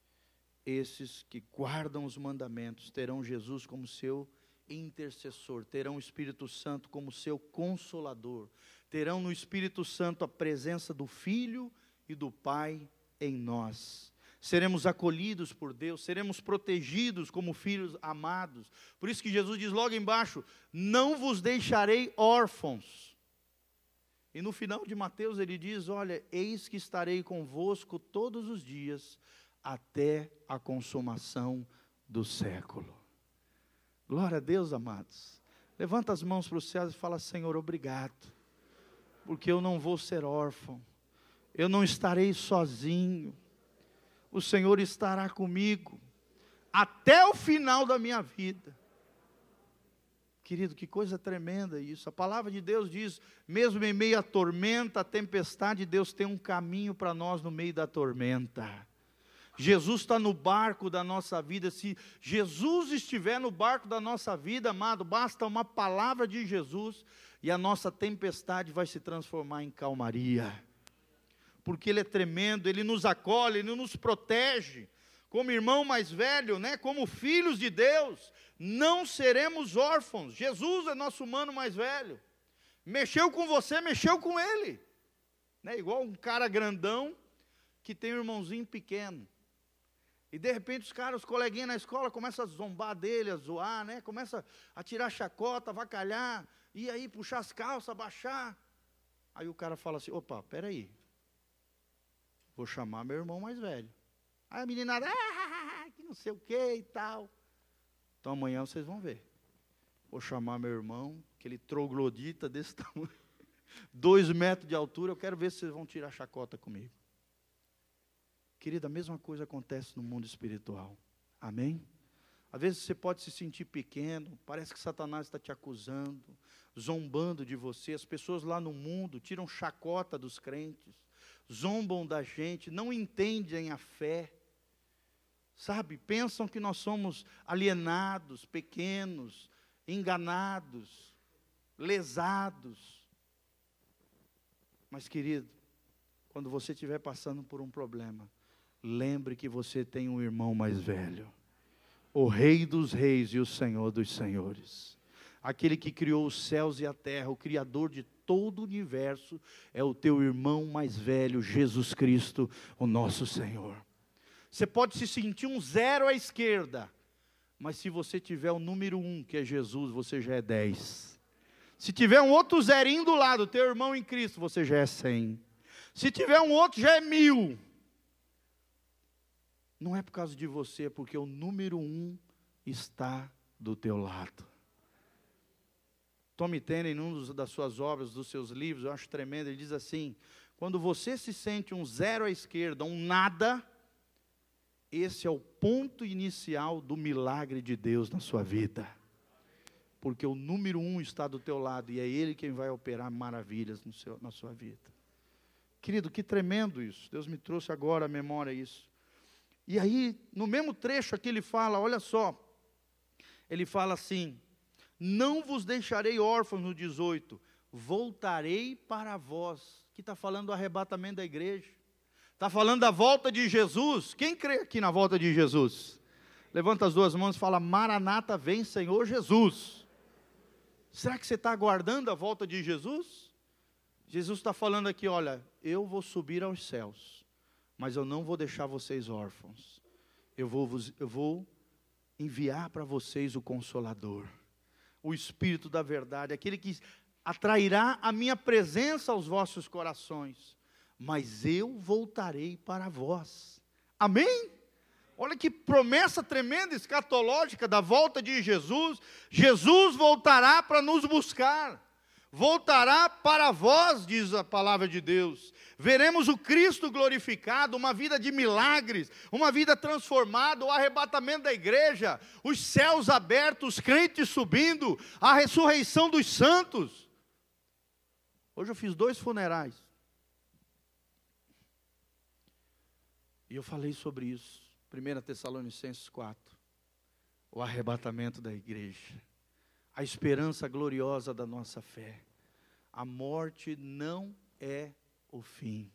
esses que guardam os mandamentos, terão Jesus como seu intercessor, terão o Espírito Santo como seu consolador, terão no Espírito Santo a presença do Filho e do Pai em nós. Seremos acolhidos por Deus, seremos protegidos como filhos amados. Por isso que Jesus diz logo embaixo: Não vos deixarei órfãos. E no final de Mateus ele diz: Olha, eis que estarei convosco todos os dias, até a consumação do século. Glória a Deus, amados. Levanta as mãos para os céus e fala: Senhor, obrigado porque eu não vou ser órfão, eu não estarei sozinho, o Senhor estará comigo até o final da minha vida. Querido, que coisa tremenda isso. A palavra de Deus diz: mesmo em meio à tormenta, à tempestade, Deus tem um caminho para nós no meio da tormenta. Jesus está no barco da nossa vida. Se Jesus estiver no barco da nossa vida, amado, basta uma palavra de Jesus e a nossa tempestade vai se transformar em calmaria. Porque Ele é tremendo, Ele nos acolhe, Ele nos protege. Como irmão mais velho, né, como filhos de Deus, não seremos órfãos. Jesus é nosso humano mais velho. Mexeu com você, mexeu com Ele. Né, igual um cara grandão que tem um irmãozinho pequeno. E de repente os caras, os coleguinhas na escola começam a zombar dele, a zoar, né? Começa a tirar chacota, avacalhar e aí puxar as calças, baixar. Aí o cara fala assim: opa, peraí, vou chamar meu irmão mais velho. Aí a menina, ah, que não sei o que e tal. Então amanhã vocês vão ver. Vou chamar meu irmão, aquele troglodita desse *laughs* tamanho, dois metros de altura, eu quero ver se vocês vão tirar chacota comigo. Querida, a mesma coisa acontece no mundo espiritual. Amém? Às vezes você pode se sentir pequeno, parece que Satanás está te acusando, zombando de você. As pessoas lá no mundo tiram chacota dos crentes, zombam da gente, não entendem a fé. Sabe, pensam que nós somos alienados, pequenos, enganados, lesados. Mas, querido, quando você estiver passando por um problema, lembre que você tem um irmão mais velho, o Rei dos Reis e o Senhor dos Senhores aquele que criou os céus e a terra, o Criador de todo o universo, é o teu irmão mais velho, Jesus Cristo, o nosso Senhor. Você pode se sentir um zero à esquerda, mas se você tiver o número um, que é Jesus, você já é dez. Se tiver um outro zerinho do lado, teu irmão em Cristo, você já é cem. Se tiver um outro, já é mil. Não é por causa de você, é porque o número um está do teu lado. Tommy Tenney, em uma das suas obras, dos seus livros, eu acho tremendo, ele diz assim: quando você se sente um zero à esquerda, um nada, esse é o ponto inicial do milagre de Deus na sua vida. Porque o número um está do teu lado e é Ele quem vai operar maravilhas seu, na sua vida. Querido, que tremendo isso. Deus me trouxe agora à memória isso. E aí, no mesmo trecho aqui, ele fala: olha só, ele fala assim: não vos deixarei órfãos no 18, voltarei para vós. Que está falando do arrebatamento da igreja. Está falando da volta de Jesus. Quem crê aqui na volta de Jesus? Levanta as duas mãos e fala: Maranata, vem Senhor Jesus. Será que você está aguardando a volta de Jesus? Jesus está falando aqui: olha, eu vou subir aos céus, mas eu não vou deixar vocês órfãos. Eu vou, eu vou enviar para vocês o Consolador o Espírito da verdade, aquele que atrairá a minha presença aos vossos corações, mas eu voltarei para vós. Amém? Olha que promessa tremenda, escatológica da volta de Jesus. Jesus voltará para nos buscar, voltará para vós, diz a palavra de Deus. Veremos o Cristo glorificado, uma vida de milagres, uma vida transformada, o arrebatamento da igreja, os céus abertos, os crentes subindo, a ressurreição dos santos. Hoje eu fiz dois funerais. E eu falei sobre isso. 1 Tessalonicenses 4. O arrebatamento da igreja. A esperança gloriosa da nossa fé. A morte não é o fim,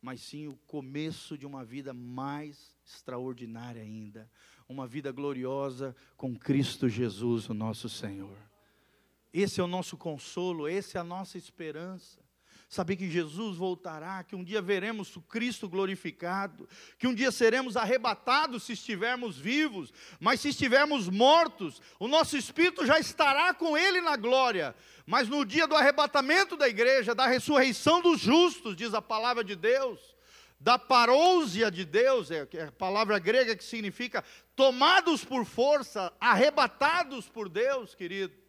mas sim o começo de uma vida mais extraordinária ainda. Uma vida gloriosa com Cristo Jesus, o nosso Senhor. Esse é o nosso consolo, essa é a nossa esperança saber que Jesus voltará, que um dia veremos o Cristo glorificado, que um dia seremos arrebatados se estivermos vivos, mas se estivermos mortos, o nosso espírito já estará com Ele na glória. Mas no dia do arrebatamento da igreja, da ressurreição dos justos, diz a palavra de Deus, da parousia de Deus, é, é a palavra grega que significa tomados por força, arrebatados por Deus, querido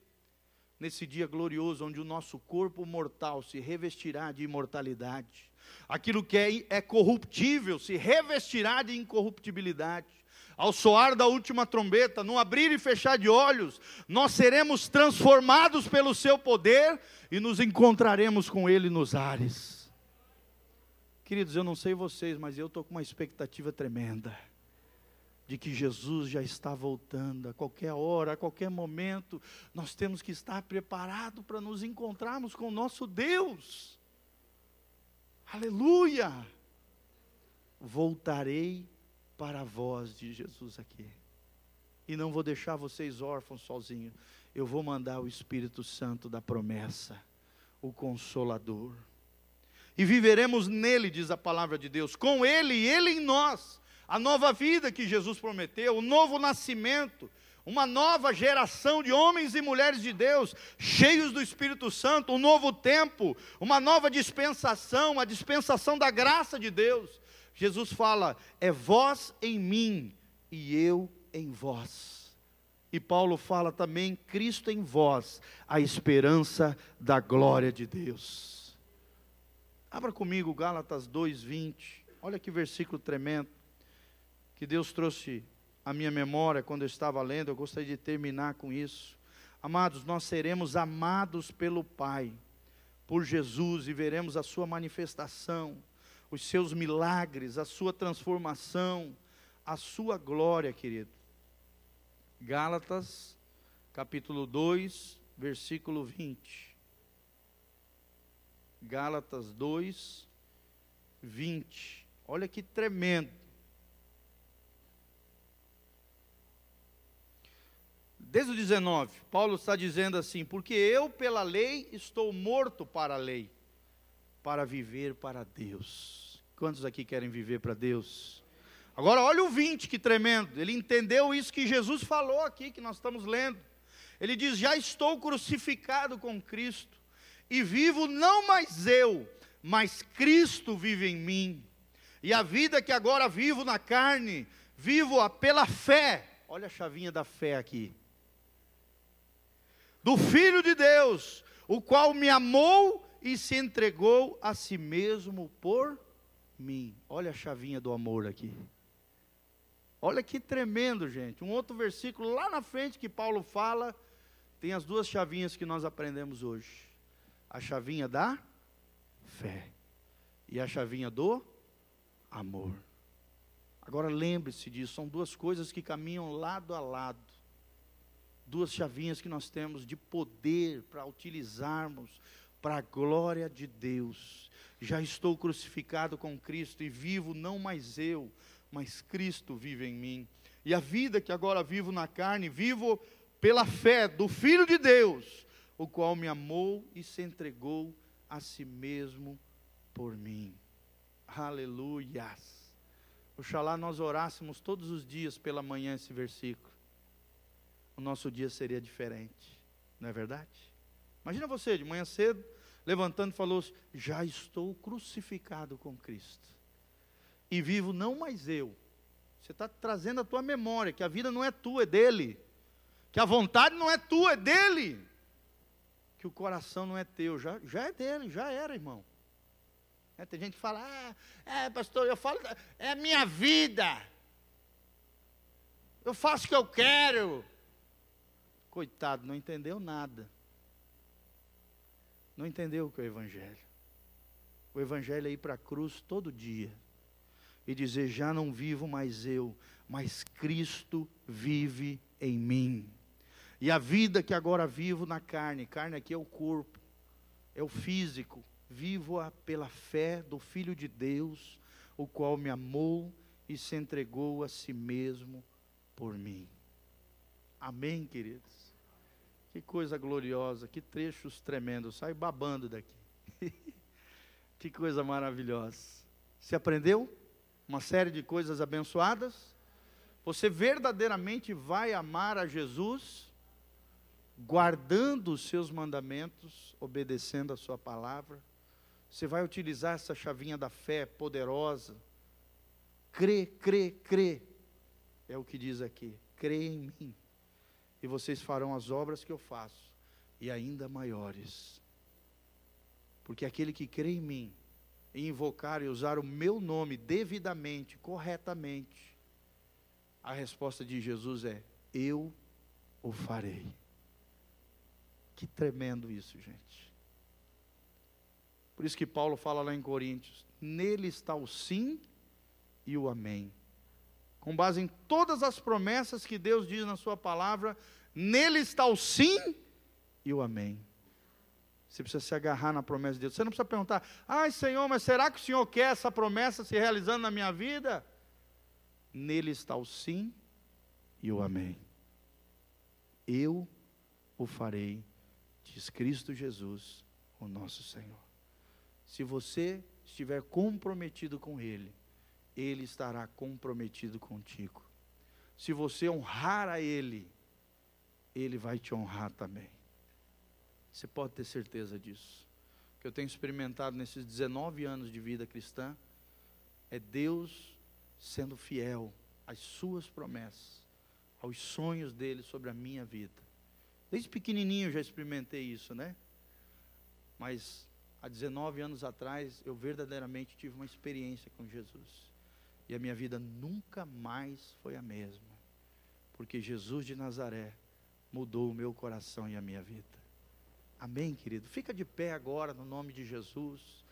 nesse dia glorioso, onde o nosso corpo mortal se revestirá de imortalidade, aquilo que é, é corruptível se revestirá de incorruptibilidade. Ao soar da última trombeta, no abrir e fechar de olhos, nós seremos transformados pelo seu poder e nos encontraremos com ele nos ares. Queridos, eu não sei vocês, mas eu estou com uma expectativa tremenda de que Jesus já está voltando, a qualquer hora, a qualquer momento, nós temos que estar preparados para nos encontrarmos com o nosso Deus. Aleluia! Voltarei para a voz de Jesus aqui. E não vou deixar vocês órfãos sozinhos. Eu vou mandar o Espírito Santo da promessa, o Consolador. E viveremos nele, diz a palavra de Deus, com ele e ele em nós a nova vida que Jesus prometeu, o novo nascimento, uma nova geração de homens e mulheres de Deus, cheios do Espírito Santo, um novo tempo, uma nova dispensação, a dispensação da graça de Deus. Jesus fala: é vós em mim e eu em vós. E Paulo fala também: Cristo em vós, a esperança da glória de Deus. Abra comigo Gálatas 2:20. Olha que versículo tremendo que Deus trouxe à minha memória quando eu estava lendo, eu gostaria de terminar com isso. Amados, nós seremos amados pelo Pai, por Jesus, e veremos a Sua manifestação, os seus milagres, a Sua transformação, a Sua glória, querido. Gálatas, capítulo 2, versículo 20. Gálatas 2, 20. Olha que tremendo. Desde o 19, Paulo está dizendo assim: Porque eu, pela lei, estou morto para a lei, para viver para Deus. Quantos aqui querem viver para Deus? Agora, olha o 20, que tremendo. Ele entendeu isso que Jesus falou aqui, que nós estamos lendo. Ele diz: Já estou crucificado com Cristo, e vivo não mais eu, mas Cristo vive em mim. E a vida que agora vivo na carne, vivo-a pela fé. Olha a chavinha da fé aqui do Filho de Deus, o qual me amou e se entregou a si mesmo por mim. Olha a chavinha do amor aqui. Olha que tremendo, gente. Um outro versículo lá na frente que Paulo fala, tem as duas chavinhas que nós aprendemos hoje: a chavinha da fé e a chavinha do amor. Agora lembre-se disso, são duas coisas que caminham lado a lado duas chavinhas que nós temos de poder para utilizarmos para a glória de Deus. Já estou crucificado com Cristo e vivo não mais eu, mas Cristo vive em mim. E a vida que agora vivo na carne, vivo pela fé do Filho de Deus, o qual me amou e se entregou a si mesmo por mim. Aleluias. Oxalá nós orássemos todos os dias pela manhã esse versículo o nosso dia seria diferente, não é verdade? Imagina você, de manhã cedo, levantando, falou: Já estou crucificado com Cristo. E vivo não mais eu. Você está trazendo a tua memória que a vida não é tua, é dele. Que a vontade não é tua, é dele. Que o coração não é teu, já, já é dele, já era, irmão. É, tem gente que fala, ah, é, pastor, eu falo, é a minha vida. Eu faço o que eu quero. Coitado, não entendeu nada. Não entendeu o que é o Evangelho. O Evangelho é ir para a cruz todo dia e dizer: Já não vivo mais eu, mas Cristo vive em mim. E a vida que agora vivo na carne, carne aqui é o corpo, é o físico, vivo-a pela fé do Filho de Deus, o qual me amou e se entregou a si mesmo por mim. Amém, queridos? Que coisa gloriosa, que trechos tremendos, sai babando daqui. *laughs* que coisa maravilhosa. Você aprendeu uma série de coisas abençoadas? Você verdadeiramente vai amar a Jesus, guardando os seus mandamentos, obedecendo a sua palavra? Você vai utilizar essa chavinha da fé poderosa? Crê, crê, crê. É o que diz aqui. Crê em mim e vocês farão as obras que eu faço, e ainda maiores. Porque aquele que crê em mim, e invocar e usar o meu nome devidamente, corretamente, a resposta de Jesus é: Eu o farei. Que tremendo isso, gente. Por isso que Paulo fala lá em Coríntios: Nele está o sim e o amém com base em todas as promessas que Deus diz na Sua palavra, nele está o sim e o amém. Você precisa se agarrar na promessa de Deus. Você não precisa perguntar, ai Senhor, mas será que o Senhor quer essa promessa se realizando na minha vida? Nele está o sim e o amém. Eu o farei, diz Cristo Jesus, o nosso Senhor. Se você estiver comprometido com Ele, ele estará comprometido contigo. Se você honrar a Ele, Ele vai te honrar também. Você pode ter certeza disso. O que eu tenho experimentado nesses 19 anos de vida cristã é Deus sendo fiel às Suas promessas, aos sonhos dele sobre a minha vida. Desde pequenininho eu já experimentei isso, né? Mas há 19 anos atrás eu verdadeiramente tive uma experiência com Jesus. E a minha vida nunca mais foi a mesma. Porque Jesus de Nazaré mudou o meu coração e a minha vida. Amém, querido? Fica de pé agora no nome de Jesus.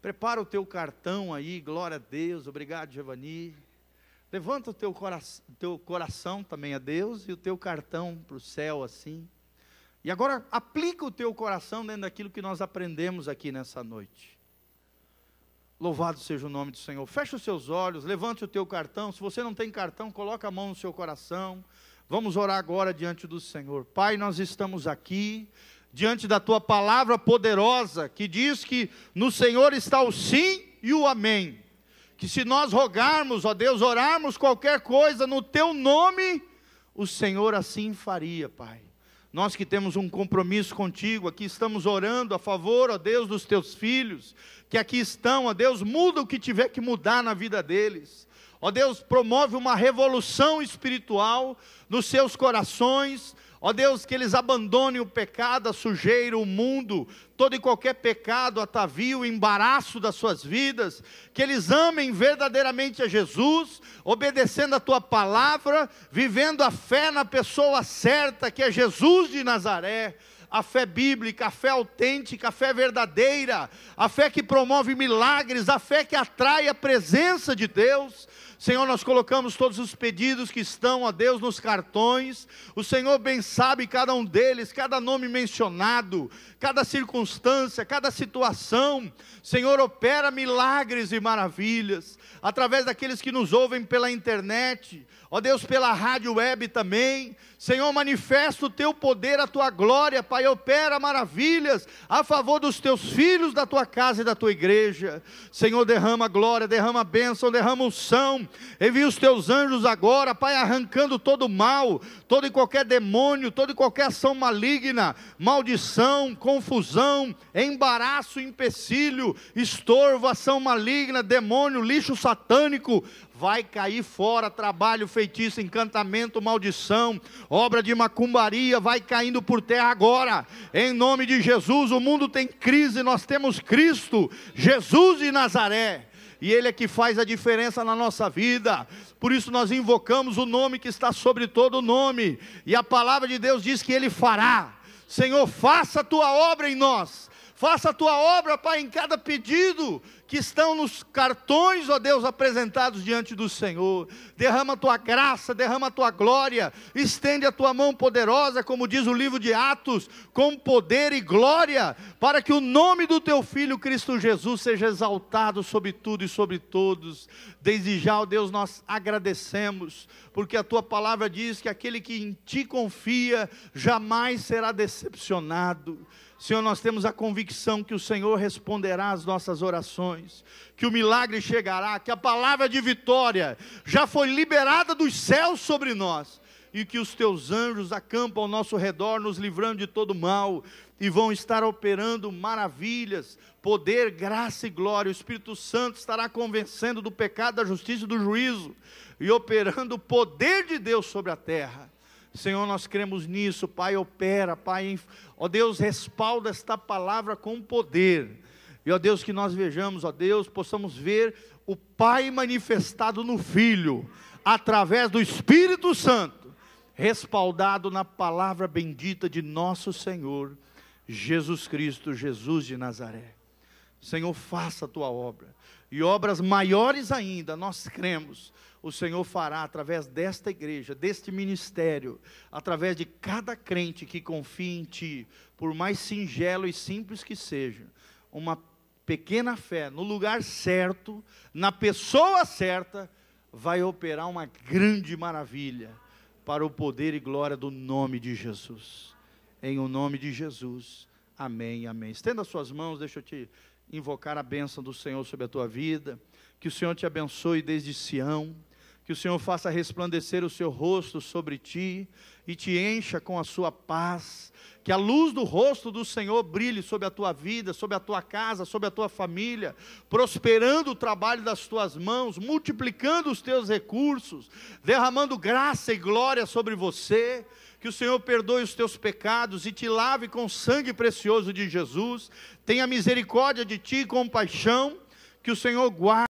Prepara o teu cartão aí, glória a Deus. Obrigado, Giovanni. Levanta o teu coração, teu coração também a Deus e o teu cartão para o céu assim. E agora aplica o teu coração dentro daquilo que nós aprendemos aqui nessa noite. Louvado seja o nome do Senhor. Feche os seus olhos, levante o teu cartão. Se você não tem cartão, coloque a mão no seu coração. Vamos orar agora diante do Senhor. Pai, nós estamos aqui diante da tua palavra poderosa que diz que no Senhor está o sim e o amém. Que se nós rogarmos, ó Deus, orarmos qualquer coisa no teu nome, o Senhor assim faria, Pai. Nós que temos um compromisso contigo, aqui estamos orando a favor, ó Deus, dos teus filhos, que aqui estão, ó Deus, muda o que tiver que mudar na vida deles. Ó Deus, promove uma revolução espiritual nos seus corações, Ó Deus, que eles abandonem o pecado, a sujeira, o mundo, todo e qualquer pecado, atavio, o embaraço das suas vidas, que eles amem verdadeiramente a Jesus, obedecendo a tua palavra, vivendo a fé na pessoa certa, que é Jesus de Nazaré. A fé bíblica, a fé autêntica, a fé verdadeira, a fé que promove milagres, a fé que atrai a presença de Deus, Senhor, nós colocamos todos os pedidos que estão, a Deus, nos cartões. O Senhor bem sabe cada um deles, cada nome mencionado, cada circunstância, cada situação. Senhor, opera milagres e maravilhas através daqueles que nos ouvem pela internet, ó Deus, pela rádio web também. Senhor, manifesta o teu poder, a tua glória, Pai, opera maravilhas a favor dos teus filhos, da tua casa e da tua igreja. Senhor, derrama glória, derrama bênção, derrama unção, Envia os teus anjos agora, Pai, arrancando todo mal, todo e qualquer demônio, toda e qualquer ação maligna, maldição, confusão, embaraço, empecilho, estorvo, ação maligna, demônio, lixo satânico, vai cair fora trabalho, feitiço, encantamento, maldição, obra de macumbaria, vai caindo por terra agora, em nome de Jesus. O mundo tem crise, nós temos Cristo, Jesus de Nazaré. E Ele é que faz a diferença na nossa vida, por isso nós invocamos o nome que está sobre todo nome, e a palavra de Deus diz que Ele fará. Senhor, faça a tua obra em nós, faça a tua obra, Pai, em cada pedido, que estão nos cartões, ó Deus, apresentados diante do Senhor. Derrama a tua graça, derrama a tua glória, estende a tua mão poderosa, como diz o livro de Atos, com poder e glória, para que o nome do teu filho Cristo Jesus seja exaltado sobre tudo e sobre todos. Desde já, ó Deus, nós agradecemos, porque a tua palavra diz que aquele que em ti confia jamais será decepcionado. Senhor, nós temos a convicção que o Senhor responderá às nossas orações, que o milagre chegará, que a palavra de vitória já foi liberada dos céus sobre nós, e que os teus anjos acampam ao nosso redor, nos livrando de todo mal, e vão estar operando maravilhas, poder, graça e glória. O Espírito Santo estará convencendo do pecado, da justiça e do juízo, e operando o poder de Deus sobre a terra. Senhor, nós cremos nisso, Pai, opera, Pai, ó Deus, respalda esta palavra com poder. E ó Deus, que nós vejamos, ó Deus, possamos ver o Pai manifestado no Filho, através do Espírito Santo, respaldado na palavra bendita de nosso Senhor, Jesus Cristo, Jesus de Nazaré. Senhor, faça a tua obra, e obras maiores ainda, nós cremos, o Senhor fará através desta igreja, deste ministério, através de cada crente que confia em Ti, por mais singelo e simples que seja, uma pequena fé no lugar certo, na pessoa certa, vai operar uma grande maravilha para o poder e glória do nome de Jesus. Em o nome de Jesus. Amém, amém. Estenda suas mãos, deixa eu te invocar a bênção do Senhor sobre a tua vida. Que o Senhor te abençoe desde Sião que o Senhor faça resplandecer o seu rosto sobre ti e te encha com a sua paz, que a luz do rosto do Senhor brilhe sobre a tua vida, sobre a tua casa, sobre a tua família, prosperando o trabalho das tuas mãos, multiplicando os teus recursos, derramando graça e glória sobre você. Que o Senhor perdoe os teus pecados e te lave com o sangue precioso de Jesus. Tenha misericórdia de ti e compaixão. Que o Senhor guarde